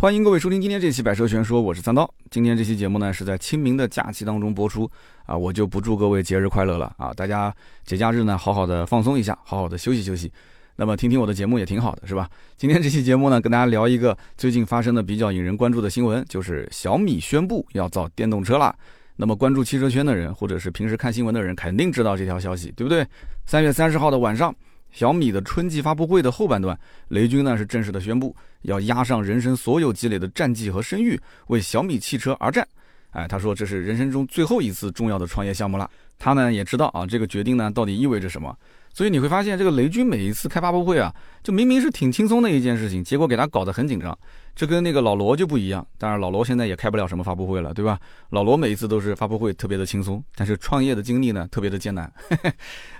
欢迎各位收听今天这期《百车全说》，我是三刀。今天这期节目呢是在清明的假期当中播出啊，我就不祝各位节日快乐了啊，大家节假日呢好好的放松一下，好好的休息休息。那么听听我的节目也挺好的，是吧？今天这期节目呢，跟大家聊一个最近发生的比较引人关注的新闻，就是小米宣布要造电动车了。那么关注汽车圈的人，或者是平时看新闻的人，肯定知道这条消息，对不对？三月三十号的晚上。小米的春季发布会的后半段，雷军呢是正式的宣布要押上人生所有积累的战绩和声誉，为小米汽车而战。哎，他说这是人生中最后一次重要的创业项目了。他呢也知道啊，这个决定呢到底意味着什么。所以你会发现，这个雷军每一次开发布会啊，就明明是挺轻松的一件事情，结果给他搞得很紧张。这跟那个老罗就不一样。当然，老罗现在也开不了什么发布会了，对吧？老罗每一次都是发布会特别的轻松，但是创业的经历呢特别的艰难。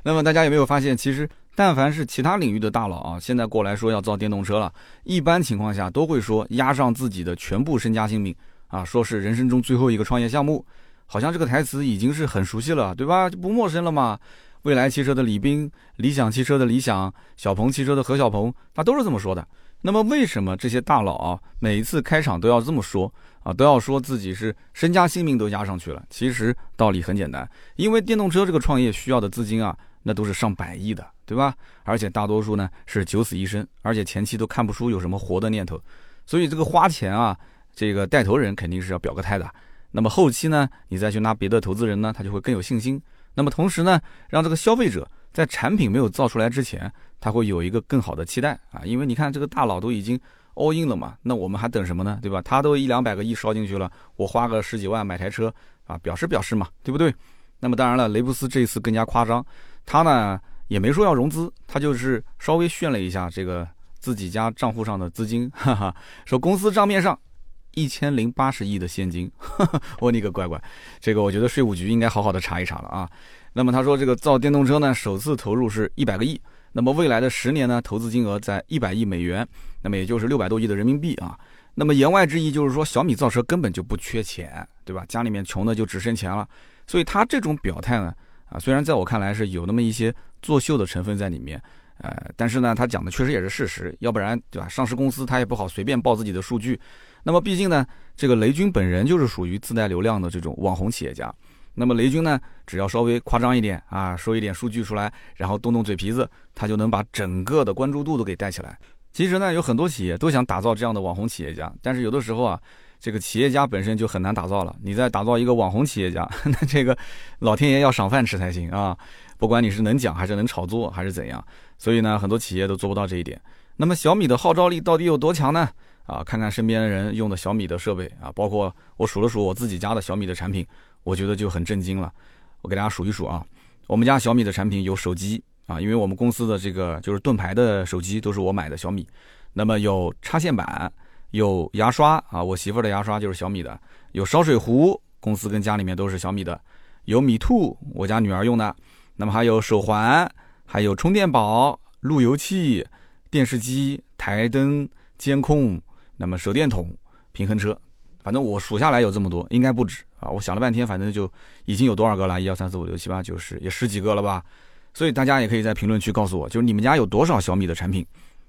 那么大家有没有发现，其实？但凡是其他领域的大佬啊，现在过来说要造电动车了，一般情况下都会说押上自己的全部身家性命啊，说是人生中最后一个创业项目，好像这个台词已经是很熟悉了，对吧？就不陌生了嘛。未来汽车的李斌，理想汽车的理想，小鹏汽车的何小鹏，他都是这么说的。那么为什么这些大佬啊，每一次开场都要这么说啊，都要说自己是身家性命都压上去了？其实道理很简单，因为电动车这个创业需要的资金啊。那都是上百亿的，对吧？而且大多数呢是九死一生，而且前期都看不出有什么活的念头，所以这个花钱啊，这个带头人肯定是要表个态的。那么后期呢，你再去拿别的投资人呢，他就会更有信心。那么同时呢，让这个消费者在产品没有造出来之前，他会有一个更好的期待啊，因为你看这个大佬都已经 all in 了嘛，那我们还等什么呢？对吧？他都一两百个亿烧进去了，我花个十几万买台车啊，表示表示嘛，对不对？那么当然了，雷布斯这一次更加夸张。他呢也没说要融资，他就是稍微炫了一下这个自己家账户上的资金，哈哈，说公司账面上一千零八十亿的现金，我你个乖乖，这个我觉得税务局应该好好的查一查了啊。那么他说这个造电动车呢，首次投入是一百个亿，那么未来的十年呢，投资金额在一百亿美元，那么也就是六百多亿的人民币啊。那么言外之意就是说小米造车根本就不缺钱，对吧？家里面穷的就只剩钱了，所以他这种表态呢。啊，虽然在我看来是有那么一些作秀的成分在里面，呃，但是呢，他讲的确实也是事实，要不然对吧？上市公司他也不好随便报自己的数据。那么毕竟呢，这个雷军本人就是属于自带流量的这种网红企业家。那么雷军呢，只要稍微夸张一点啊，说一点数据出来，然后动动嘴皮子，他就能把整个的关注度都给带起来。其实呢，有很多企业都想打造这样的网红企业家，但是有的时候啊。这个企业家本身就很难打造了，你再打造一个网红企业家，那这个老天爷要赏饭吃才行啊！不管你是能讲还是能炒作还是怎样，所以呢，很多企业都做不到这一点。那么小米的号召力到底有多强呢？啊，看看身边的人用的小米的设备啊，包括我数了数我自己家的小米的产品，我觉得就很震惊了。我给大家数一数啊，我们家小米的产品有手机啊，因为我们公司的这个就是盾牌的手机都是我买的小米，那么有插线板。有牙刷啊，我媳妇的牙刷就是小米的；有烧水壶，公司跟家里面都是小米的；有米兔，我家女儿用的；那么还有手环，还有充电宝、路由器、电视机、台灯、监控，那么手电筒、平衡车，反正我数下来有这么多，应该不止啊！我想了半天，反正就已经有多少个了？一二三四五六七八九十，也十几个了吧？所以大家也可以在评论区告诉我，就是你们家有多少小米的产品。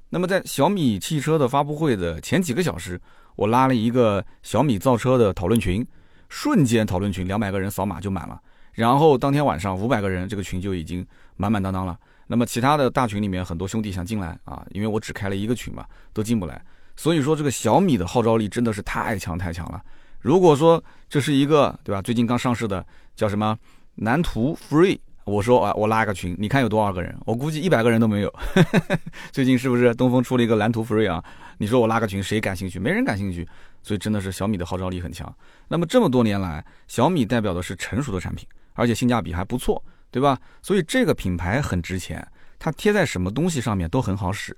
那么在小米汽车的发布会的前几个小时，我拉了一个小米造车的讨论群，瞬间讨论群两百个人扫码就满了。然后当天晚上五百个人，这个群就已经满满当当了。那么其他的大群里面很多兄弟想进来啊，因为我只开了一个群嘛，都进不来。所以说这个小米的号召力真的是太强太强了。如果说这是一个对吧，最近刚上市的叫什么蓝图 Free。我说啊，我拉个群，你看有多少个人？我估计一百个人都没有。最近是不是东风出了一个蓝图 Free 啊？你说我拉个群，谁感兴趣？没人感兴趣。所以真的是小米的号召力很强。那么这么多年来，小米代表的是成熟的产品，而且性价比还不错，对吧？所以这个品牌很值钱，它贴在什么东西上面都很好使。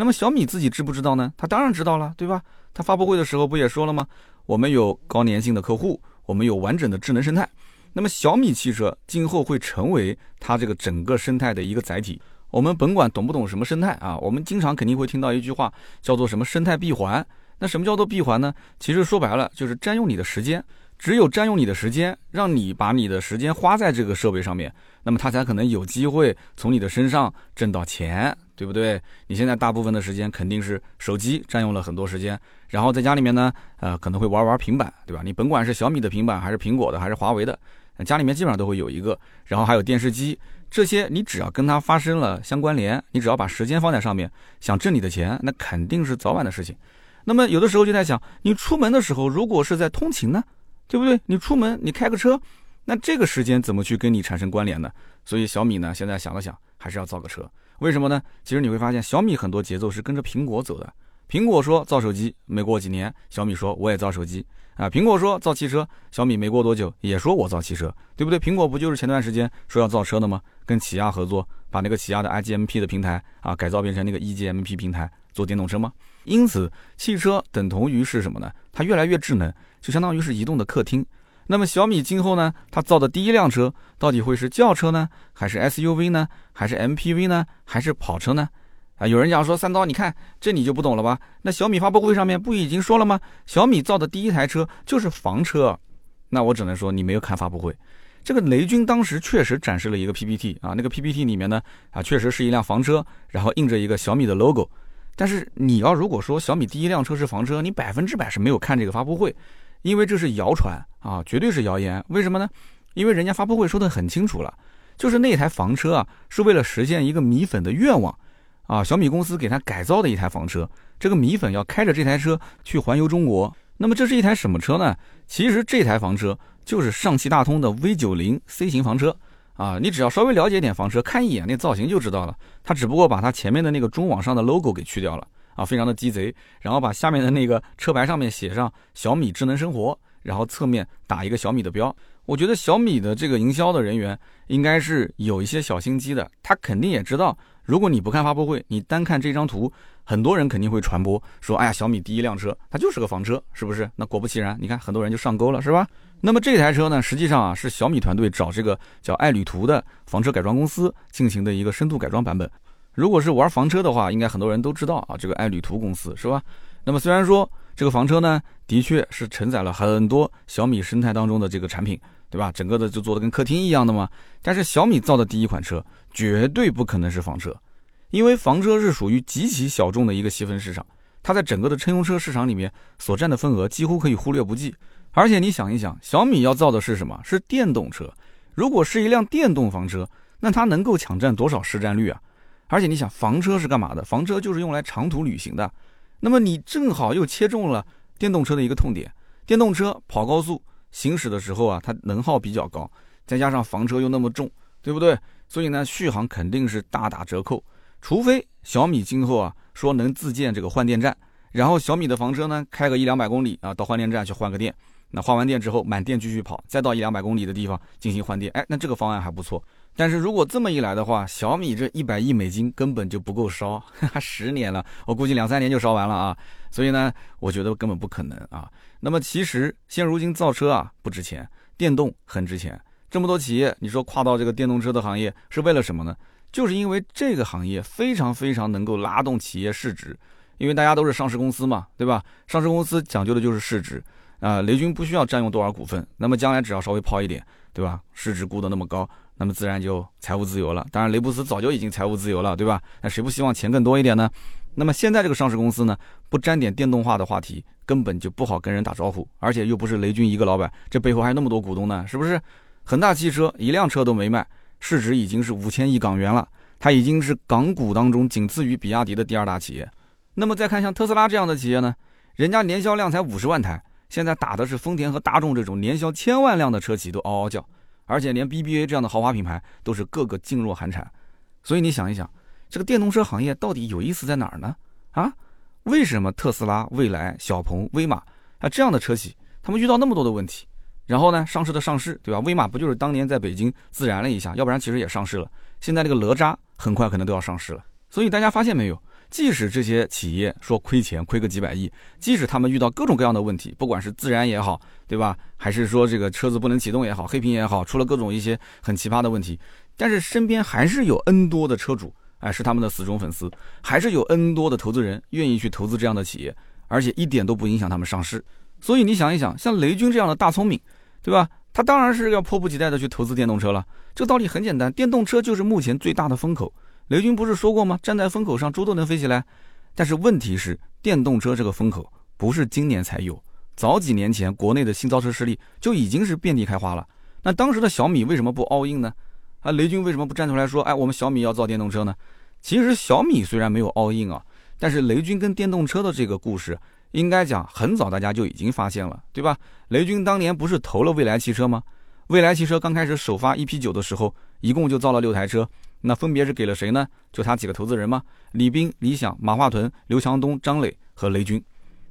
那么小米自己知不知道呢？他当然知道了，对吧？他发布会的时候不也说了吗？我们有高粘性的客户，我们有完整的智能生态。那么小米汽车今后会成为它这个整个生态的一个载体。我们甭管懂不懂什么生态啊，我们经常肯定会听到一句话，叫做什么生态闭环。那什么叫做闭环呢？其实说白了就是占用你的时间。只有占用你的时间，让你把你的时间花在这个设备上面，那么它才可能有机会从你的身上挣到钱，对不对？你现在大部分的时间肯定是手机占用了很多时间，然后在家里面呢，呃，可能会玩玩平板，对吧？你甭管是小米的平板，还是苹果的，还是华为的，家里面基本上都会有一个。然后还有电视机，这些你只要跟它发生了相关联，你只要把时间放在上面，想挣你的钱，那肯定是早晚的事情。那么有的时候就在想，你出门的时候，如果是在通勤呢，对不对？你出门你开个车，那这个时间怎么去跟你产生关联呢？所以小米呢，现在想了想，还是要造个车。为什么呢？其实你会发现，小米很多节奏是跟着苹果走的。苹果说造手机，没过几年，小米说我也造手机啊。苹果说造汽车，小米没过多久也说我造汽车，对不对？苹果不就是前段时间说要造车的吗？跟起亚合作，把那个起亚的 iGMP 的平台啊改造变成那个 eGMP 平台做电动车吗？因此，汽车等同于是什么呢？它越来越智能，就相当于是移动的客厅。那么小米今后呢，它造的第一辆车到底会是轿车呢，还是 SUV 呢，还是 MPV 呢，还是跑车呢？啊，有人讲说三刀，你看这你就不懂了吧？那小米发布会上面不已经说了吗？小米造的第一台车就是房车。那我只能说你没有看发布会。这个雷军当时确实展示了一个 PPT 啊，那个 PPT 里面呢，啊确实是一辆房车，然后印着一个小米的 logo。但是你要如果说小米第一辆车是房车，你百分之百是没有看这个发布会，因为这是谣传啊，绝对是谣言。为什么呢？因为人家发布会说的很清楚了，就是那台房车啊，是为了实现一个米粉的愿望啊，小米公司给他改造的一台房车。这个米粉要开着这台车去环游中国。那么这是一台什么车呢？其实这台房车就是上汽大通的 V 九零 C 型房车。啊，你只要稍微了解点房车，看一眼那造型就知道了。它只不过把它前面的那个中网上的 logo 给去掉了啊，非常的鸡贼。然后把下面的那个车牌上面写上小米智能生活，然后侧面打一个小米的标。我觉得小米的这个营销的人员应该是有一些小心机的，他肯定也知道，如果你不看发布会，你单看这张图，很多人肯定会传播说，哎呀，小米第一辆车它就是个房车，是不是？那果不其然，你看很多人就上钩了，是吧？那么这台车呢，实际上啊是小米团队找这个叫爱旅途的房车改装公司进行的一个深度改装版本。如果是玩房车的话，应该很多人都知道啊，这个爱旅途公司是吧？那么虽然说这个房车呢，的确是承载了很多小米生态当中的这个产品，对吧？整个的就做的跟客厅一样的嘛。但是小米造的第一款车绝对不可能是房车，因为房车是属于极其小众的一个细分市场，它在整个的乘用车市场里面所占的份额几乎可以忽略不计。而且你想一想，小米要造的是什么？是电动车。如果是一辆电动房车，那它能够抢占多少市占率啊？而且你想，房车是干嘛的？房车就是用来长途旅行的。那么你正好又切中了电动车的一个痛点。电动车跑高速行驶的时候啊，它能耗比较高，再加上房车又那么重，对不对？所以呢，续航肯定是大打折扣。除非小米今后啊说能自建这个换电站，然后小米的房车呢开个一两百公里啊，到换电站去换个电。那换完电之后，满电继续跑，再到一两百公里的地方进行换电，哎，那这个方案还不错。但是如果这么一来的话，小米这一百亿美金根本就不够烧，哈 哈十年了，我估计两三年就烧完了啊。所以呢，我觉得根本不可能啊。那么其实现如今造车啊不值钱，电动很值钱。这么多企业，你说跨到这个电动车的行业是为了什么呢？就是因为这个行业非常非常能够拉动企业市值，因为大家都是上市公司嘛，对吧？上市公司讲究的就是市值。啊，雷军不需要占用多少股份，那么将来只要稍微抛一点，对吧？市值估得那么高，那么自然就财务自由了。当然，雷布斯早就已经财务自由了，对吧？那谁不希望钱更多一点呢？那么现在这个上市公司呢，不沾点电动化的话题，根本就不好跟人打招呼。而且又不是雷军一个老板，这背后还有那么多股东呢，是不是？恒大汽车一辆车都没卖，市值已经是五千亿港元了，它已经是港股当中仅次于比亚迪的第二大企业。那么再看像特斯拉这样的企业呢，人家年销量才五十万台。现在打的是丰田和大众这种年销千万辆的车企都嗷嗷叫，而且连 BBA 这样的豪华品牌都是个个噤若寒蝉。所以你想一想，这个电动车行业到底有意思在哪儿呢？啊，为什么特斯拉、蔚来、小鹏、威马啊这样的车企，他们遇到那么多的问题，然后呢上市的上市，对吧？威马不就是当年在北京自燃了一下，要不然其实也上市了。现在这个哪吒很快可能都要上市了。所以大家发现没有？即使这些企业说亏钱，亏个几百亿，即使他们遇到各种各样的问题，不管是自燃也好，对吧？还是说这个车子不能启动也好，黑屏也好，出了各种一些很奇葩的问题，但是身边还是有 N 多的车主，哎，是他们的死忠粉丝，还是有 N 多的投资人愿意去投资这样的企业，而且一点都不影响他们上市。所以你想一想，像雷军这样的大聪明，对吧？他当然是要迫不及待的去投资电动车了。这个道理很简单，电动车就是目前最大的风口。雷军不是说过吗？站在风口上，猪都能飞起来。但是问题是，电动车这个风口不是今年才有，早几年前国内的新造车势力就已经是遍地开花了。那当时的小米为什么不 all in 呢？啊，雷军为什么不站出来说，哎，我们小米要造电动车呢？其实小米虽然没有 all in 啊，但是雷军跟电动车的这个故事，应该讲很早大家就已经发现了，对吧？雷军当年不是投了蔚来汽车吗？蔚来汽车刚开始首发 EP 九的时候，一共就造了六台车，那分别是给了谁呢？就他几个投资人吗？李斌、李想、马化腾、刘强东、张磊和雷军。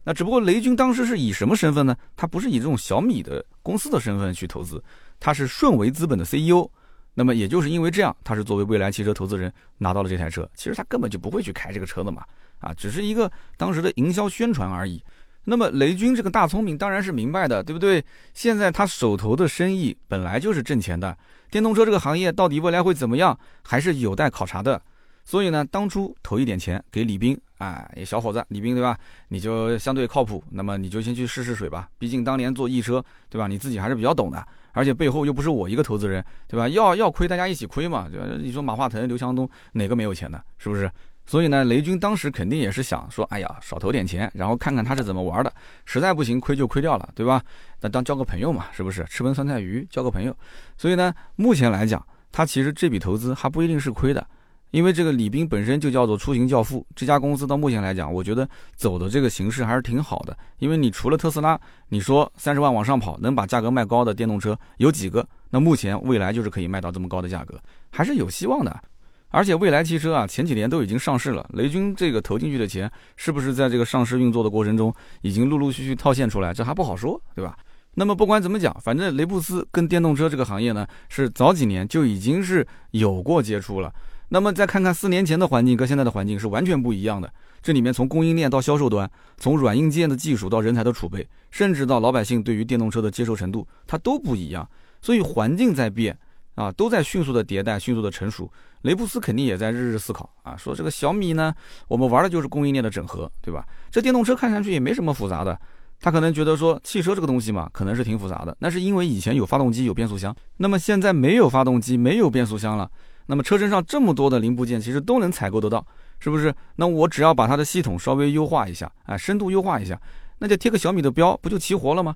那只不过雷军当时是以什么身份呢？他不是以这种小米的公司的身份去投资，他是顺为资本的 CEO。那么也就是因为这样，他是作为未来汽车投资人拿到了这台车。其实他根本就不会去开这个车的嘛，啊，只是一个当时的营销宣传而已。那么雷军这个大聪明当然是明白的，对不对？现在他手头的生意本来就是挣钱的，电动车这个行业到底未来会怎么样，还是有待考察的。所以呢，当初投一点钱给李斌，哎，小伙子，李斌对吧？你就相对靠谱，那么你就先去试试水吧。毕竟当年做易车，对吧？你自己还是比较懂的。而且背后又不是我一个投资人，对吧？要要亏，大家一起亏嘛。就你说马化腾、刘强东哪个没有钱呢，是不是？所以呢，雷军当时肯定也是想说，哎呀，少投点钱，然后看看他是怎么玩的。实在不行，亏就亏掉了，对吧？那当交个朋友嘛，是不是？吃盆酸菜鱼，交个朋友。所以呢，目前来讲，他其实这笔投资还不一定是亏的。因为这个李斌本身就叫做出行教父，这家公司到目前来讲，我觉得走的这个形式还是挺好的。因为你除了特斯拉，你说三十万往上跑，能把价格卖高的电动车有几个？那目前未来就是可以卖到这么高的价格，还是有希望的。而且未来汽车啊，前几年都已经上市了，雷军这个投进去的钱，是不是在这个上市运作的过程中，已经陆陆续续套现出来？这还不好说，对吧？那么不管怎么讲，反正雷布斯跟电动车这个行业呢，是早几年就已经是有过接触了。那么再看看四年前的环境跟现在的环境是完全不一样的。这里面从供应链到销售端，从软硬件的技术到人才的储备，甚至到老百姓对于电动车的接受程度，它都不一样。所以环境在变啊，都在迅速的迭代、迅速的成熟。雷布斯肯定也在日日思考啊，说这个小米呢，我们玩的就是供应链的整合，对吧？这电动车看上去也没什么复杂的，他可能觉得说汽车这个东西嘛，可能是挺复杂的，那是因为以前有发动机、有变速箱，那么现在没有发动机、没有变速箱了。那么车身上这么多的零部件，其实都能采购得到，是不是？那我只要把它的系统稍微优化一下，哎，深度优化一下，那就贴个小米的标，不就齐活了吗？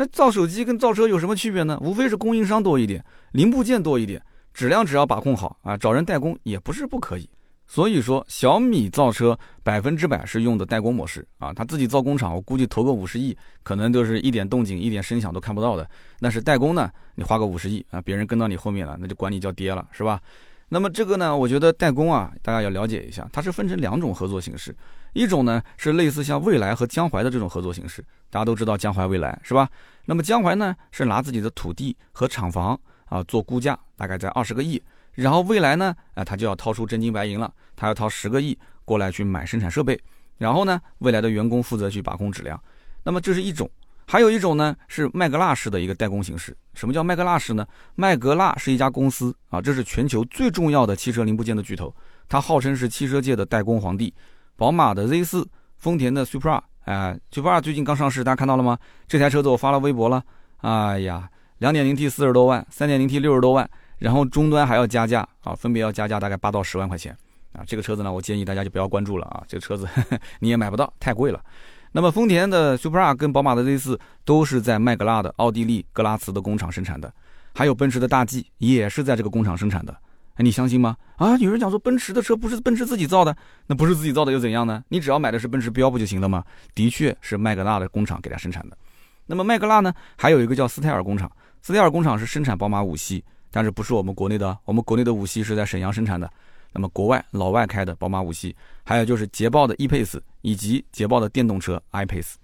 那造手机跟造车有什么区别呢？无非是供应商多一点，零部件多一点，质量只要把控好啊，找人代工也不是不可以。所以说，小米造车百分之百是用的代工模式啊，他自己造工厂，我估计投个五十亿，可能都是一点动静、一点声响都看不到的。那是代工呢，你花个五十亿啊，别人跟到你后面了，那就管你叫爹了，是吧？那么这个呢，我觉得代工啊，大家要了解一下，它是分成两种合作形式，一种呢是类似像蔚来和江淮的这种合作形式，大家都知道江淮蔚来是吧？那么江淮呢是拿自己的土地和厂房啊做估价，大概在二十个亿。然后未来呢，啊，他就要掏出真金白银了，他要掏十个亿过来去买生产设备，然后呢，未来的员工负责去把控质量。那么这是一种，还有一种呢是麦格纳式的一个代工形式。什么叫麦格纳式呢？麦格纳是一家公司啊，这是全球最重要的汽车零部件的巨头，它号称是汽车界的代工皇帝。宝马的 Z 四，丰田的 Supra，哎，Supra 最近刚上市，大家看到了吗？这台车子我发了微博了，哎呀，两点零 T 四十多万，三点零 T 六十多万。然后终端还要加价啊，分别要加价大概八到十万块钱啊。这个车子呢，我建议大家就不要关注了啊。这个车子呵 呵你也买不到，太贵了。那么丰田的 Supra 跟宝马的 Z 四都是在麦格纳的奥地利格拉茨的工厂生产的，还有奔驰的大 G 也是在这个工厂生产的。哎，你相信吗？啊，有人讲说奔驰的车不是奔驰自己造的，那不是自己造的又怎样呢？你只要买的是奔驰标不就行了吗？的确是麦格纳的工厂给它生产的。那么麦格纳呢，还有一个叫斯泰尔工厂，斯泰尔工厂是生产宝马五系。但是不是我们国内的，我们国内的五系是在沈阳生产的。那么国外老外开的宝马五系，还有就是捷豹的 e-Pace 以及捷豹的电动车 i-Pace。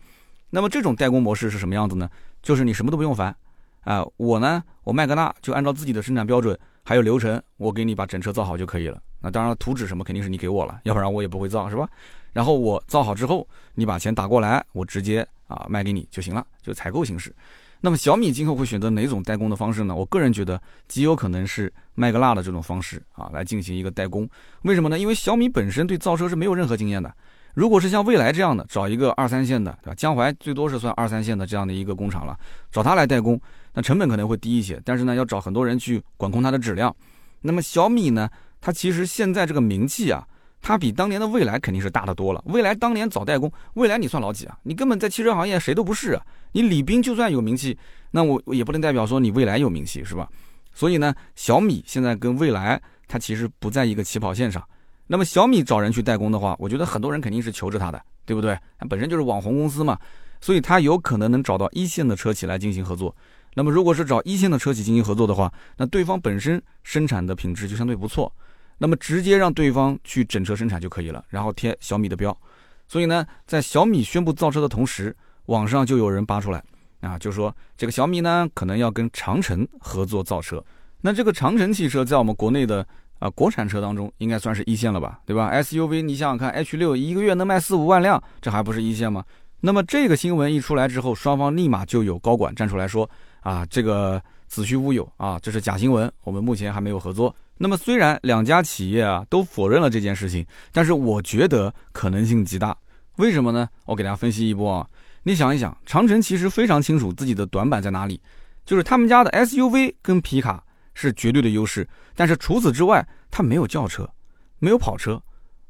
那么这种代工模式是什么样子呢？就是你什么都不用烦啊，我呢，我麦格纳就按照自己的生产标准还有流程，我给你把整车造好就可以了。那当然图纸什么肯定是你给我了，要不然我也不会造，是吧？然后我造好之后，你把钱打过来，我直接啊卖给你就行了，就采购形式。那么小米今后会选择哪种代工的方式呢？我个人觉得极有可能是麦格纳的这种方式啊，来进行一个代工。为什么呢？因为小米本身对造车是没有任何经验的。如果是像未来这样的，找一个二三线的，对吧？江淮最多是算二三线的这样的一个工厂了，找他来代工，那成本可能会低一些。但是呢，要找很多人去管控它的质量。那么小米呢，它其实现在这个名气啊，它比当年的未来肯定是大得多了。未来当年早代工，未来你算老几啊？你根本在汽车行业谁都不是啊。你李斌就算有名气，那我也不能代表说你未来有名气是吧？所以呢，小米现在跟未来它其实不在一个起跑线上。那么小米找人去代工的话，我觉得很多人肯定是求着他的，对不对？本身就是网红公司嘛，所以它有可能能找到一线的车企来进行合作。那么，如果是找一线的车企进行合作的话，那对方本身生产的品质就相对不错，那么直接让对方去整车生产就可以了，然后贴小米的标。所以呢，在小米宣布造车的同时，网上就有人扒出来啊，就说这个小米呢可能要跟长城合作造车。那这个长城汽车在我们国内的啊国产车当中应该算是一线了吧，对吧？SUV 你想想看，H 六一个月能卖四五万辆，这还不是一线吗？那么这个新闻一出来之后，双方立马就有高管站出来说。啊，这个子虚乌有啊，这是假新闻。我们目前还没有合作。那么虽然两家企业啊都否认了这件事情，但是我觉得可能性极大。为什么呢？我给大家分析一波啊。你想一想，长城其实非常清楚自己的短板在哪里，就是他们家的 SUV 跟皮卡是绝对的优势，但是除此之外，它没有轿车，没有跑车，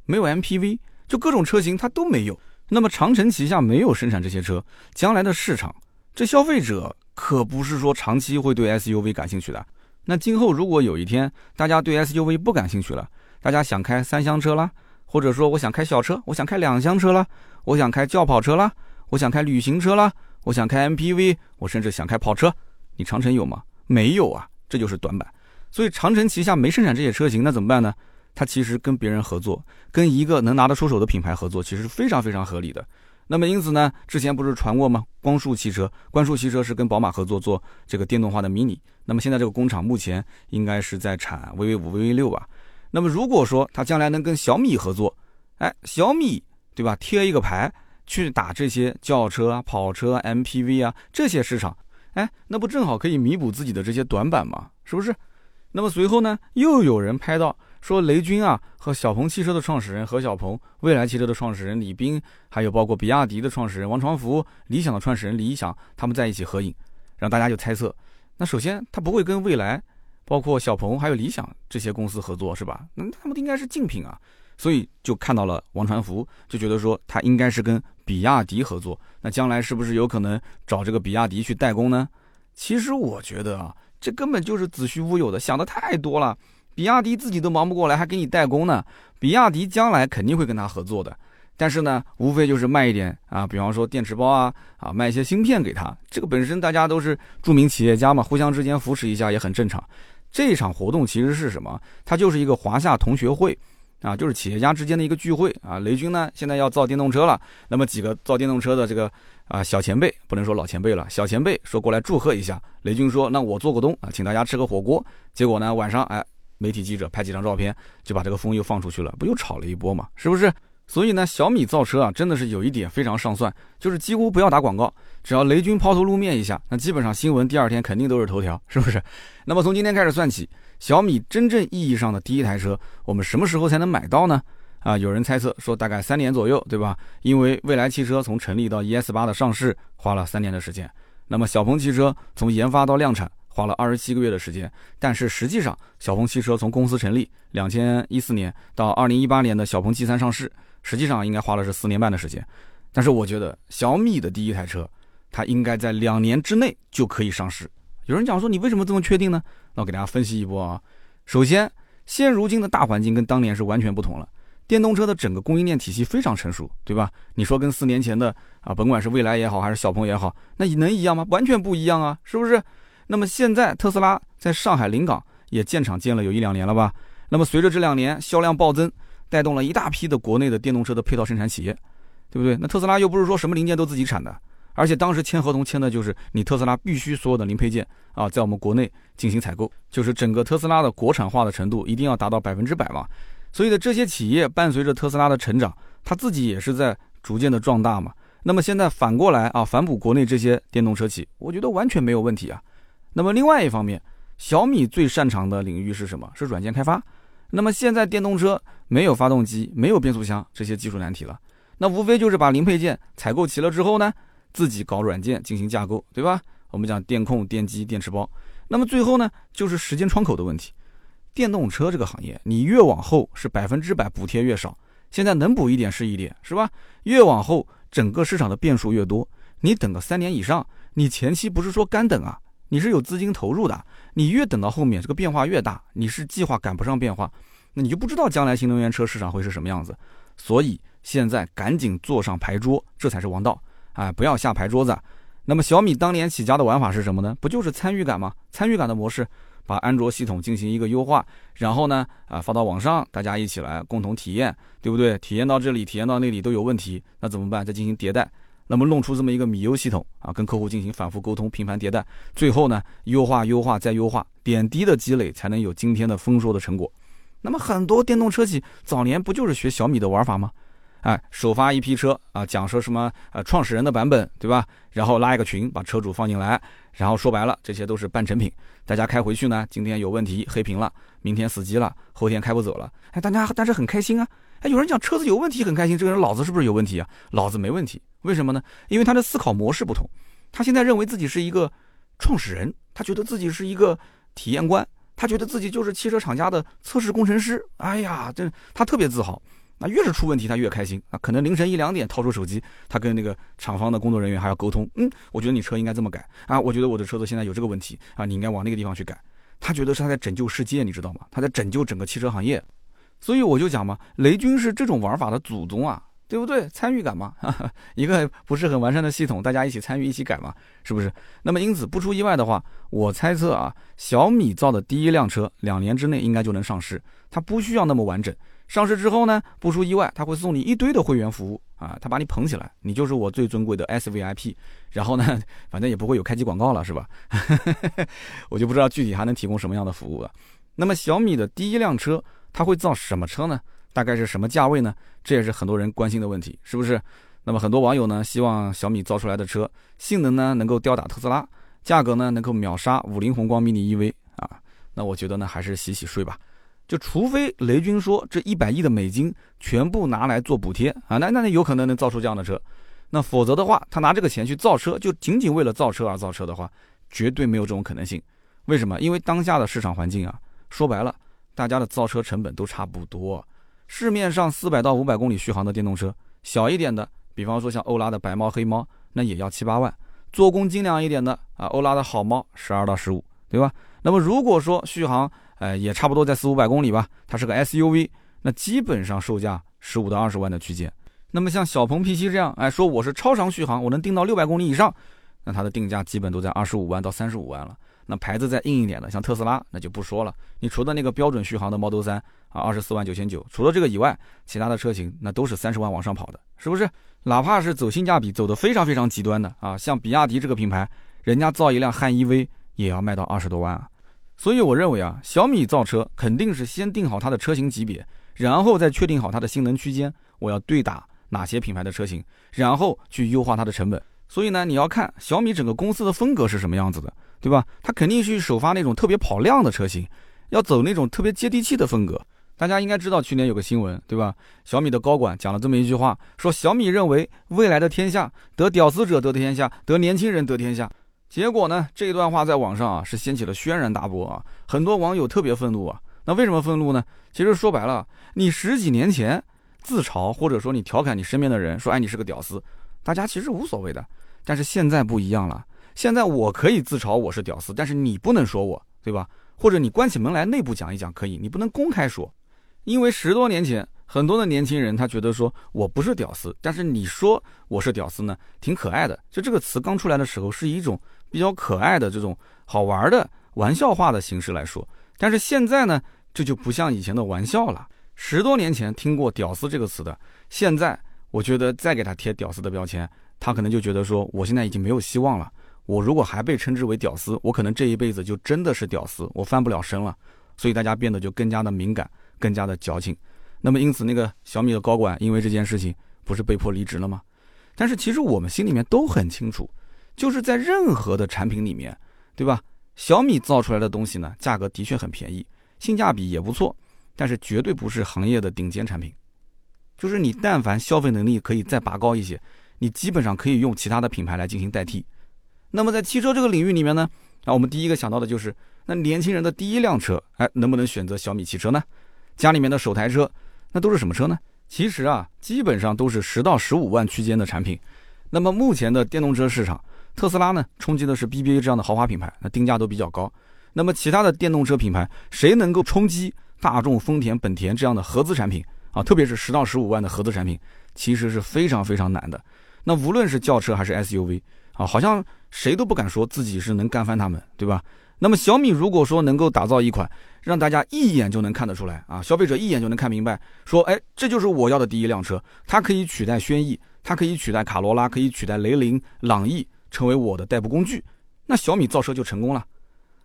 没有 MPV，就各种车型它都没有。那么长城旗下没有生产这些车，将来的市场，这消费者。可不是说长期会对 SUV 感兴趣的。那今后如果有一天大家对 SUV 不感兴趣了，大家想开三厢车啦，或者说我想开小车，我想开两厢车啦，我想开轿跑车啦，我想开旅行车啦，我想开 MPV，我甚至想开跑车，你长城有吗？没有啊，这就是短板。所以长城旗下没生产这些车型，那怎么办呢？它其实跟别人合作，跟一个能拿得出手的品牌合作，其实是非常非常合理的。那么因此呢，之前不是传过吗？光束汽车，光束汽车是跟宝马合作做这个电动化的 mini。那么现在这个工厂目前应该是在产 VV 五、VV 六吧。那么如果说它将来能跟小米合作，哎，小米对吧？贴一个牌去打这些轿车啊、跑车、MPV 啊这些市场，哎，那不正好可以弥补自己的这些短板吗？是不是？那么随后呢，又有人拍到。说雷军啊和小鹏汽车的创始人何小鹏、蔚来汽车的创始人李斌，还有包括比亚迪的创始人王传福、理想的创始人李想，他们在一起合影，让大家就猜测，那首先他不会跟蔚来、包括小鹏还有理想这些公司合作是吧？那他们应该是竞品啊，所以就看到了王传福，就觉得说他应该是跟比亚迪合作，那将来是不是有可能找这个比亚迪去代工呢？其实我觉得啊，这根本就是子虚乌有的，想的太多了。比亚迪自己都忙不过来，还给你代工呢。比亚迪将来肯定会跟他合作的，但是呢，无非就是卖一点啊，比方说电池包啊，啊，卖一些芯片给他。这个本身大家都是著名企业家嘛，互相之间扶持一下也很正常。这场活动其实是什么？它就是一个华夏同学会啊，就是企业家之间的一个聚会啊。雷军呢，现在要造电动车了，那么几个造电动车的这个啊小前辈，不能说老前辈了，小前辈说过来祝贺一下。雷军说，那我做个东啊，请大家吃个火锅。结果呢，晚上哎。媒体记者拍几张照片，就把这个风又放出去了，不又炒了一波嘛？是不是？所以呢，小米造车啊，真的是有一点非常上算，就是几乎不要打广告，只要雷军抛头露面一下，那基本上新闻第二天肯定都是头条，是不是？那么从今天开始算起，小米真正意义上的第一台车，我们什么时候才能买到呢？啊，有人猜测说大概三年左右，对吧？因为蔚来汽车从成立到 ES 八的上市花了三年的时间，那么小鹏汽车从研发到量产。花了二十七个月的时间，但是实际上，小鹏汽车从公司成立两千一四年到二零一八年的小鹏 G 三上市，实际上应该花了是四年半的时间。但是我觉得小米的第一台车，它应该在两年之内就可以上市。有人讲说你为什么这么确定呢？那我给大家分析一波啊。首先，现如今的大环境跟当年是完全不同了，电动车的整个供应链体系非常成熟，对吧？你说跟四年前的啊，甭管是蔚来也好，还是小鹏也好，那能一样吗？完全不一样啊，是不是？那么现在特斯拉在上海临港也建厂建了有一两年了吧？那么随着这两年销量暴增，带动了一大批的国内的电动车的配套生产企业，对不对？那特斯拉又不是说什么零件都自己产的，而且当时签合同签的就是你特斯拉必须所有的零配件啊，在我们国内进行采购，就是整个特斯拉的国产化的程度一定要达到百分之百嘛。所以的这些企业伴随着特斯拉的成长，它自己也是在逐渐的壮大嘛。那么现在反过来啊，反哺国内这些电动车企，我觉得完全没有问题啊。那么另外一方面，小米最擅长的领域是什么？是软件开发。那么现在电动车没有发动机、没有变速箱这些技术难题了，那无非就是把零配件采购齐了之后呢，自己搞软件进行架构，对吧？我们讲电控、电机、电池包。那么最后呢，就是时间窗口的问题。电动车这个行业，你越往后是百分之百补贴越少，现在能补一点是一点，是吧？越往后整个市场的变数越多，你等个三年以上，你前期不是说干等啊，你是有资金投入的，你越等到后面这个变化越大，你是计划赶不上变化，那你就不知道将来新能源车市场会是什么样子。所以现在赶紧坐上牌桌，这才是王道啊！不要下牌桌子。那么小米当年起家的玩法是什么呢？不就是参与感吗？参与感的模式，把安卓系统进行一个优化，然后呢，啊发到网上，大家一起来共同体验，对不对？体验到这里，体验到那里都有问题，那怎么办？再进行迭代，那么弄出这么一个米优系统啊，跟客户进行反复沟通，频繁迭代，最后呢，优化、优化再优化，点滴的积累才能有今天的丰硕的成果。那么很多电动车企早年不就是学小米的玩法吗？哎，首发一批车啊，讲说什么呃创始人的版本，对吧？然后拉一个群，把车主放进来，然后说白了，这些都是半成品。大家开回去呢，今天有问题黑屏了，明天死机了，后天开不走了。哎，大家但是很开心啊。有人讲车子有问题很开心，这个人脑子是不是有问题啊？脑子没问题，为什么呢？因为他的思考模式不同。他现在认为自己是一个创始人，他觉得自己是一个体验官，他觉得自己就是汽车厂家的测试工程师。哎呀，这他特别自豪。那越是出问题，他越开心啊！可能凌晨一两点掏出手机，他跟那个厂方的工作人员还要沟通。嗯，我觉得你车应该这么改啊！我觉得我的车子现在有这个问题啊，你应该往那个地方去改。他觉得是他在拯救世界，你知道吗？他在拯救整个汽车行业。所以我就讲嘛，雷军是这种玩法的祖宗啊，对不对？参与感嘛，一个不是很完善的系统，大家一起参与一起改嘛，是不是？那么因此不出意外的话，我猜测啊，小米造的第一辆车两年之内应该就能上市，它不需要那么完整。上市之后呢，不出意外，他会送你一堆的会员服务啊，他把你捧起来，你就是我最尊贵的 SVIP。然后呢，反正也不会有开机广告了，是吧？我就不知道具体还能提供什么样的服务了。那么小米的第一辆车，它会造什么车呢？大概是什么价位呢？这也是很多人关心的问题，是不是？那么很多网友呢，希望小米造出来的车性能呢能够吊打特斯拉，价格呢能够秒杀五菱宏光 mini EV 啊。那我觉得呢，还是洗洗睡吧。就除非雷军说这一百亿的美金全部拿来做补贴啊，那那那有可能能造出这样的车，那否则的话，他拿这个钱去造车，就仅仅为了造车而造车的话，绝对没有这种可能性。为什么？因为当下的市场环境啊，说白了，大家的造车成本都差不多。市面上四百到五百公里续航的电动车，小一点的，比方说像欧拉的白猫黑猫，那也要七八万；做工精良一点的啊，欧拉的好猫十二到十五，对吧？那么如果说续航，呃，也差不多在四五百公里吧。它是个 SUV，那基本上售价十五到二十万的区间。那么像小鹏 P7 这样，哎，说我是超长续航，我能定到六百公里以上，那它的定价基本都在二十五万到三十五万了。那牌子再硬一点的，像特斯拉，那就不说了。你除了那个标准续航的 Model 3啊，二十四万九千九，除了这个以外，其他的车型那都是三十万往上跑的，是不是？哪怕是走性价比走的非常非常极端的啊，像比亚迪这个品牌，人家造一辆汉 EV 也要卖到二十多万啊。所以我认为啊，小米造车肯定是先定好它的车型级别，然后再确定好它的性能区间，我要对打哪些品牌的车型，然后去优化它的成本。所以呢，你要看小米整个公司的风格是什么样子的，对吧？它肯定是首发那种特别跑量的车型，要走那种特别接地气的风格。大家应该知道去年有个新闻，对吧？小米的高管讲了这么一句话，说小米认为未来的天下得屌丝者得天下，得年轻人得天下。结果呢？这段话在网上啊是掀起了轩然大波啊，很多网友特别愤怒啊。那为什么愤怒呢？其实说白了，你十几年前自嘲或者说你调侃你身边的人说，哎，你是个屌丝，大家其实无所谓的。但是现在不一样了，现在我可以自嘲我是屌丝，但是你不能说我，对吧？或者你关起门来内部讲一讲可以，你不能公开说，因为十多年前很多的年轻人他觉得说我不是屌丝，但是你说我是屌丝呢，挺可爱的。就这个词刚出来的时候是一种。比较可爱的这种好玩的玩笑话的形式来说，但是现在呢，这就不像以前的玩笑了。十多年前听过“屌丝”这个词的，现在我觉得再给他贴“屌丝”的标签，他可能就觉得说，我现在已经没有希望了。我如果还被称之为屌丝，我可能这一辈子就真的是屌丝，我翻不了身了。所以大家变得就更加的敏感，更加的矫情。那么因此，那个小米的高管因为这件事情不是被迫离职了吗？但是其实我们心里面都很清楚。就是在任何的产品里面，对吧？小米造出来的东西呢，价格的确很便宜，性价比也不错，但是绝对不是行业的顶尖产品。就是你但凡消费能力可以再拔高一些，你基本上可以用其他的品牌来进行代替。那么在汽车这个领域里面呢，啊，我们第一个想到的就是，那年轻人的第一辆车，哎，能不能选择小米汽车呢？家里面的首台车，那都是什么车呢？其实啊，基本上都是十到十五万区间的产品。那么目前的电动车市场，特斯拉呢冲击的是 BBA 这样的豪华品牌，那定价都比较高。那么其他的电动车品牌，谁能够冲击大众、丰田、本田这样的合资产品啊？特别是十到十五万的合资产品，其实是非常非常难的。那无论是轿车还是 SUV 啊，好像谁都不敢说自己是能干翻他们，对吧？那么小米如果说能够打造一款让大家一眼就能看得出来啊，消费者一眼就能看明白，说哎，这就是我要的第一辆车，它可以取代轩逸，它可以取代卡罗拉，可以取代雷凌、朗逸，成为我的代步工具，那小米造车就成功了。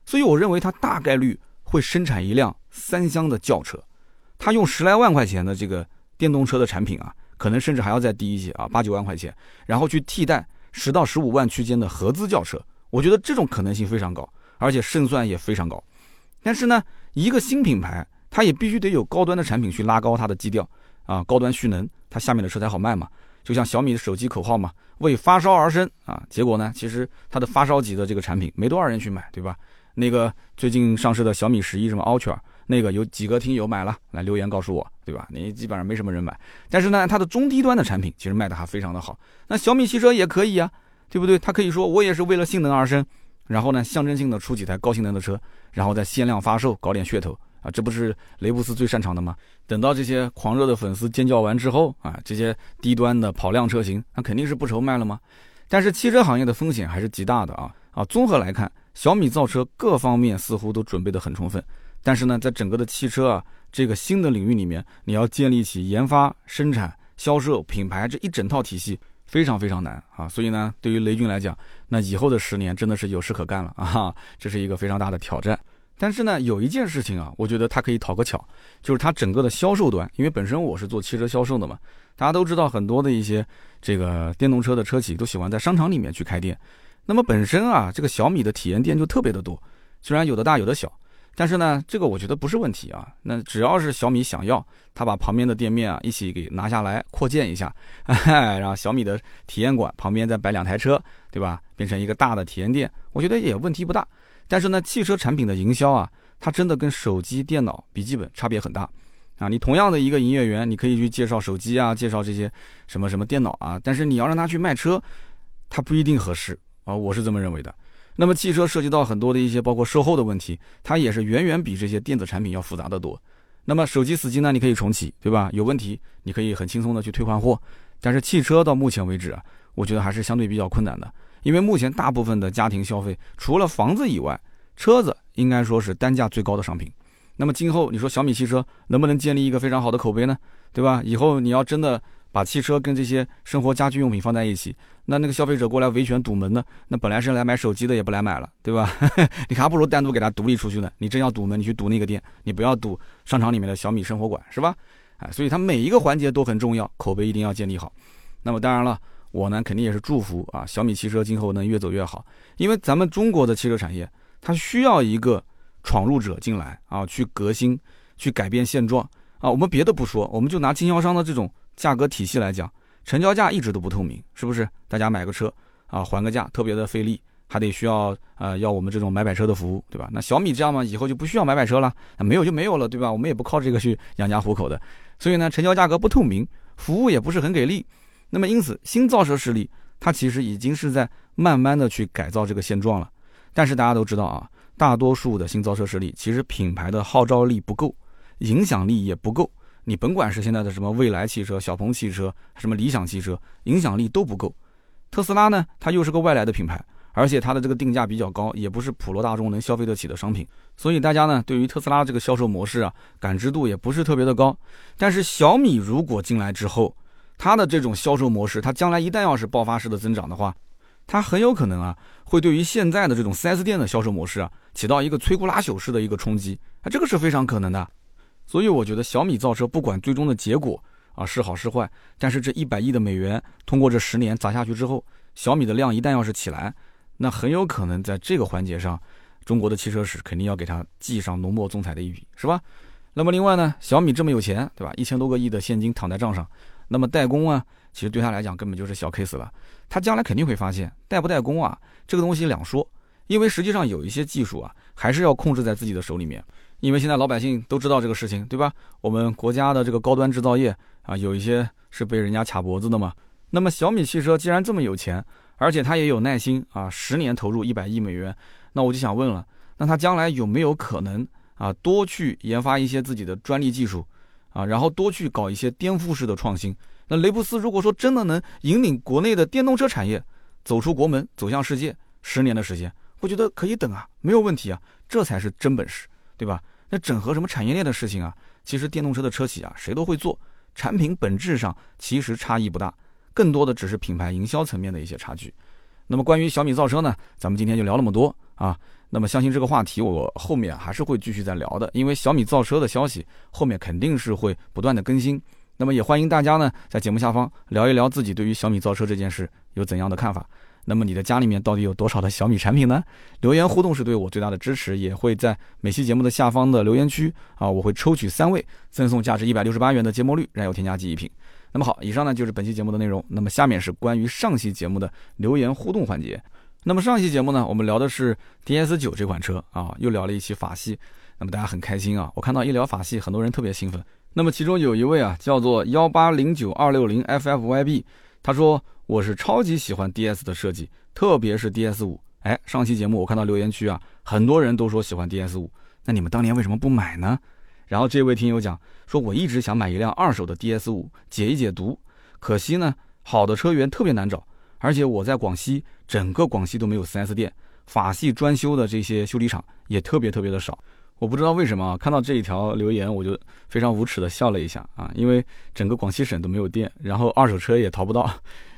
所以我认为它大概率会生产一辆三厢的轿车，它用十来万块钱的这个电动车的产品啊，可能甚至还要再低一些啊，八九万块钱，然后去替代十到十五万区间的合资轿车，我觉得这种可能性非常高，而且胜算也非常高。但是呢，一个新品牌，它也必须得有高端的产品去拉高它的基调啊，高端蓄能，它下面的车才好卖嘛。就像小米的手机口号嘛，为发烧而生啊，结果呢，其实它的发烧级的这个产品没多少人去买，对吧？那个最近上市的小米十一什么 Ultra，那个有几个听友买了，来留言告诉我，对吧？你基本上没什么人买，但是呢，它的中低端的产品其实卖的还非常的好。那小米汽车也可以啊，对不对？它可以说我也是为了性能而生，然后呢，象征性的出几台高性能的车，然后再限量发售，搞点噱头啊，这不是雷布斯最擅长的吗？等到这些狂热的粉丝尖叫完之后啊，这些低端的跑量车型，那肯定是不愁卖了吗？但是汽车行业的风险还是极大的啊啊，综合来看。小米造车各方面似乎都准备得很充分，但是呢，在整个的汽车啊这个新的领域里面，你要建立起研发、生产、销售、品牌这一整套体系，非常非常难啊！所以呢，对于雷军来讲，那以后的十年真的是有事可干了啊！这是一个非常大的挑战。但是呢，有一件事情啊，我觉得他可以讨个巧，就是他整个的销售端，因为本身我是做汽车销售的嘛，大家都知道很多的一些这个电动车的车企都喜欢在商场里面去开店。那么本身啊，这个小米的体验店就特别的多，虽然有的大有的小，但是呢，这个我觉得不是问题啊。那只要是小米想要，他把旁边的店面啊一起给拿下来扩建一下，然后小米的体验馆旁边再摆两台车，对吧？变成一个大的体验店，我觉得也问题不大。但是呢，汽车产品的营销啊，它真的跟手机、电脑、笔记本差别很大啊。你同样的一个营业员，你可以去介绍手机啊，介绍这些什么什么电脑啊，但是你要让他去卖车，他不一定合适。啊，我是这么认为的。那么汽车涉及到很多的一些包括售后的问题，它也是远远比这些电子产品要复杂的多。那么手机死机呢，你可以重启，对吧？有问题你可以很轻松的去退换货。但是汽车到目前为止啊，我觉得还是相对比较困难的，因为目前大部分的家庭消费，除了房子以外，车子应该说是单价最高的商品。那么今后你说小米汽车能不能建立一个非常好的口碑呢？对吧？以后你要真的。把汽车跟这些生活家居用品放在一起，那那个消费者过来维权堵门呢？那本来是来买手机的，也不来买了，对吧？你还不如单独给他独立出去呢。你真要堵门，你去堵那个店，你不要堵商场里面的小米生活馆，是吧？哎，所以它每一个环节都很重要，口碑一定要建立好。那么当然了，我呢肯定也是祝福啊，小米汽车今后能越走越好，因为咱们中国的汽车产业它需要一个闯入者进来啊，去革新，去改变现状啊。我们别的不说，我们就拿经销商的这种。价格体系来讲，成交价一直都不透明，是不是？大家买个车啊，还个价特别的费力，还得需要呃要我们这种买买车的服务，对吧？那小米这样嘛，以后就不需要买买车了，没有就没有了，对吧？我们也不靠这个去养家糊口的，所以呢，成交价格不透明，服务也不是很给力。那么因此，新造车势力它其实已经是在慢慢的去改造这个现状了。但是大家都知道啊，大多数的新造车势力其实品牌的号召力不够，影响力也不够。你甭管是现在的什么蔚来汽车、小鹏汽车、什么理想汽车，影响力都不够。特斯拉呢，它又是个外来的品牌，而且它的这个定价比较高，也不是普罗大众能消费得起的商品。所以大家呢，对于特斯拉这个销售模式啊，感知度也不是特别的高。但是小米如果进来之后，它的这种销售模式，它将来一旦要是爆发式的增长的话，它很有可能啊，会对于现在的这种 4S 店的销售模式啊，起到一个摧枯拉朽式的一个冲击啊，这个是非常可能的。所以我觉得小米造车不管最终的结果啊是好是坏，但是这一百亿的美元通过这十年砸下去之后，小米的量一旦要是起来，那很有可能在这个环节上，中国的汽车史肯定要给它记上浓墨重彩的一笔，是吧？那么另外呢，小米这么有钱，对吧？一千多个亿的现金躺在账上，那么代工啊，其实对他来讲根本就是小 case 了。他将来肯定会发现，代不代工啊，这个东西两说。因为实际上有一些技术啊，还是要控制在自己的手里面。因为现在老百姓都知道这个事情，对吧？我们国家的这个高端制造业啊，有一些是被人家卡脖子的嘛。那么小米汽车既然这么有钱，而且他也有耐心啊，十年投入一百亿美元，那我就想问了，那他将来有没有可能啊，多去研发一些自己的专利技术啊，然后多去搞一些颠覆式的创新？那雷布斯如果说真的能引领国内的电动车产业走出国门，走向世界，十年的时间。我觉得可以等啊，没有问题啊，这才是真本事，对吧？那整合什么产业链的事情啊，其实电动车的车企啊，谁都会做，产品本质上其实差异不大，更多的只是品牌营销层面的一些差距。那么关于小米造车呢，咱们今天就聊那么多啊。那么相信这个话题我后面还是会继续再聊的，因为小米造车的消息后面肯定是会不断的更新。那么也欢迎大家呢，在节目下方聊一聊自己对于小米造车这件事有怎样的看法。那么你的家里面到底有多少的小米产品呢？留言互动是对我最大的支持，也会在每期节目的下方的留言区啊，我会抽取三位赠送价值一百六十八元的节末绿燃油添加剂一瓶。那么好，以上呢就是本期节目的内容。那么下面是关于上期节目的留言互动环节。那么上期节目呢，我们聊的是 DS 九这款车啊，又聊了一期法系。那么大家很开心啊，我看到一聊法系，很多人特别兴奋。那么其中有一位啊，叫做幺八零九二六零 FFYB，他说。我是超级喜欢 DS 的设计，特别是 DS 五。哎，上期节目我看到留言区啊，很多人都说喜欢 DS 五。那你们当年为什么不买呢？然后这位听友讲说，我一直想买一辆二手的 DS 五解一解毒，可惜呢，好的车源特别难找，而且我在广西，整个广西都没有 4S 店，法系专修的这些修理厂也特别特别的少。我不知道为什么看到这一条留言，我就非常无耻的笑了一下啊，因为整个广西省都没有电，然后二手车也淘不到。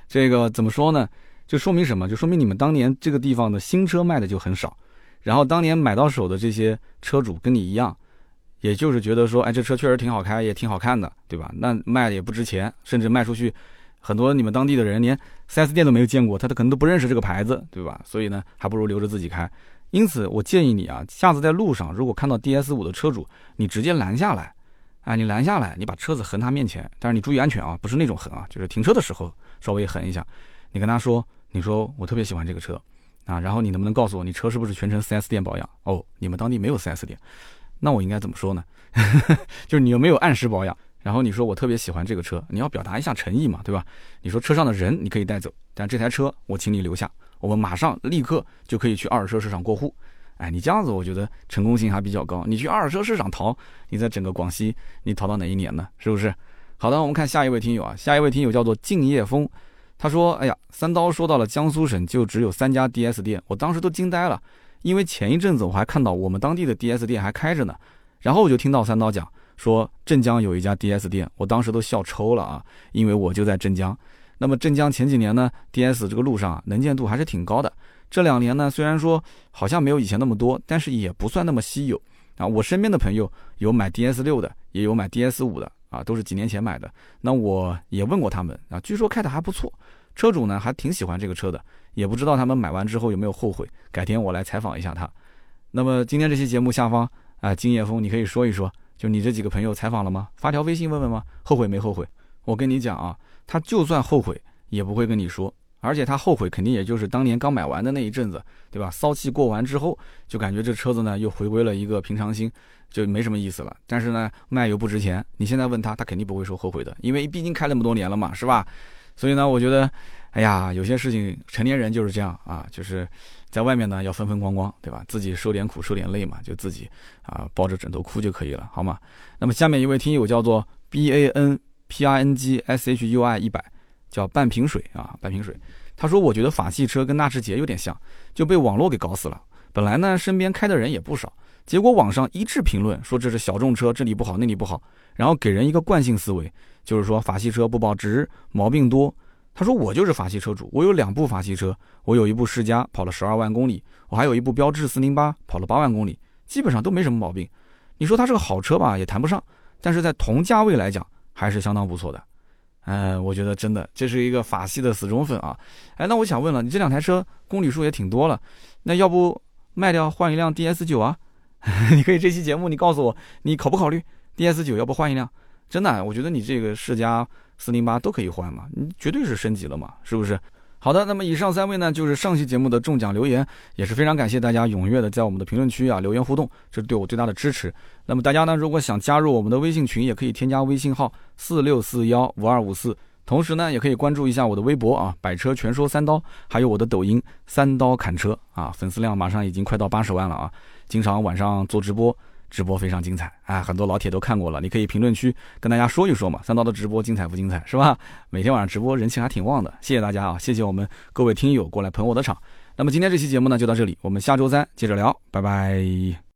这个怎么说呢？就说明什么？就说明你们当年这个地方的新车卖的就很少，然后当年买到手的这些车主跟你一样，也就是觉得说，哎，这车确实挺好开，也挺好看的，对吧？那卖的也不值钱，甚至卖出去，很多你们当地的人连 4S 店都没有见过，他都可能都不认识这个牌子，对吧？所以呢，还不如留着自己开。因此，我建议你啊，下次在路上如果看到 DS 五的车主，你直接拦下来，哎，你拦下来，你把车子横他面前，但是你注意安全啊，不是那种横啊，就是停车的时候。稍微横一下，你跟他说，你说我特别喜欢这个车，啊，然后你能不能告诉我，你车是不是全程 4S 店保养？哦，你们当地没有 4S 店，那我应该怎么说呢？就是你有没有按时保养？然后你说我特别喜欢这个车，你要表达一下诚意嘛，对吧？你说车上的人你可以带走，但这台车我请你留下，我们马上立刻就可以去二手车市场过户。哎，你这样子我觉得成功性还比较高。你去二手车市场淘，你在整个广西你淘到哪一年呢？是不是？好的，我们看下一位听友啊，下一位听友叫做敬业风，他说：“哎呀，三刀说到了江苏省就只有三家 DS 店，我当时都惊呆了，因为前一阵子我还看到我们当地的 DS 店还开着呢，然后我就听到三刀讲说镇江有一家 DS 店，我当时都笑抽了啊，因为我就在镇江。那么镇江前几年呢，DS 这个路上啊能见度还是挺高的，这两年呢虽然说好像没有以前那么多，但是也不算那么稀有啊。我身边的朋友有买 DS 六的，也有买 DS 五的。”啊，都是几年前买的。那我也问过他们啊，据说开的还不错，车主呢还挺喜欢这个车的，也不知道他们买完之后有没有后悔。改天我来采访一下他。那么今天这期节目下方啊，金叶峰，你可以说一说，就你这几个朋友采访了吗？发条微信问问吗？后悔没后悔？我跟你讲啊，他就算后悔也不会跟你说，而且他后悔肯定也就是当年刚买完的那一阵子，对吧？骚气过完之后，就感觉这车子呢又回归了一个平常心。就没什么意思了，但是呢，卖又不值钱。你现在问他，他肯定不会说后悔的，因为毕竟开那么多年了嘛，是吧？所以呢，我觉得，哎呀，有些事情成年人就是这样啊，就是在外面呢要风风光光，对吧？自己受点苦受点累嘛，就自己啊抱着枕头哭就可以了，好吗？那么下面一位听友叫做 B A N P R N G S H U I 一百，叫半瓶水啊，半瓶水。他说，我觉得法系车跟纳智捷有点像，就被网络给搞死了。本来呢，身边开的人也不少。结果网上一致评论说这是小众车，这里不好那里不好，然后给人一个惯性思维，就是说法系车不保值，毛病多。他说我就是法系车主，我有两部法系车，我有一部世嘉跑了十二万公里，我还有一部标致四零八跑了八万公里，基本上都没什么毛病。你说它是个好车吧，也谈不上，但是在同价位来讲还是相当不错的。嗯，我觉得真的这是一个法系的死忠粉啊。哎，那我想问了，你这两台车公里数也挺多了，那要不卖掉换一辆 DS 九啊？你可以这期节目，你告诉我，你考不考虑 DS 九？要不换一辆？真的，我觉得你这个世嘉四零八都可以换嘛，你绝对是升级了嘛，是不是？好的，那么以上三位呢，就是上期节目的中奖留言，也是非常感谢大家踊跃的在我们的评论区啊留言互动，这是对我最大的支持。那么大家呢，如果想加入我们的微信群，也可以添加微信号四六四幺五二五四，同时呢，也可以关注一下我的微博啊，百车全说三刀，还有我的抖音三刀砍车啊，粉丝量马上已经快到八十万了啊，经常晚上做直播。直播非常精彩啊，很多老铁都看过了，你可以评论区跟大家说一说嘛，三刀的直播精彩不精彩是吧？每天晚上直播人气还挺旺的，谢谢大家啊，谢谢我们各位听友过来捧我的场。那么今天这期节目呢就到这里，我们下周三接着聊，拜拜。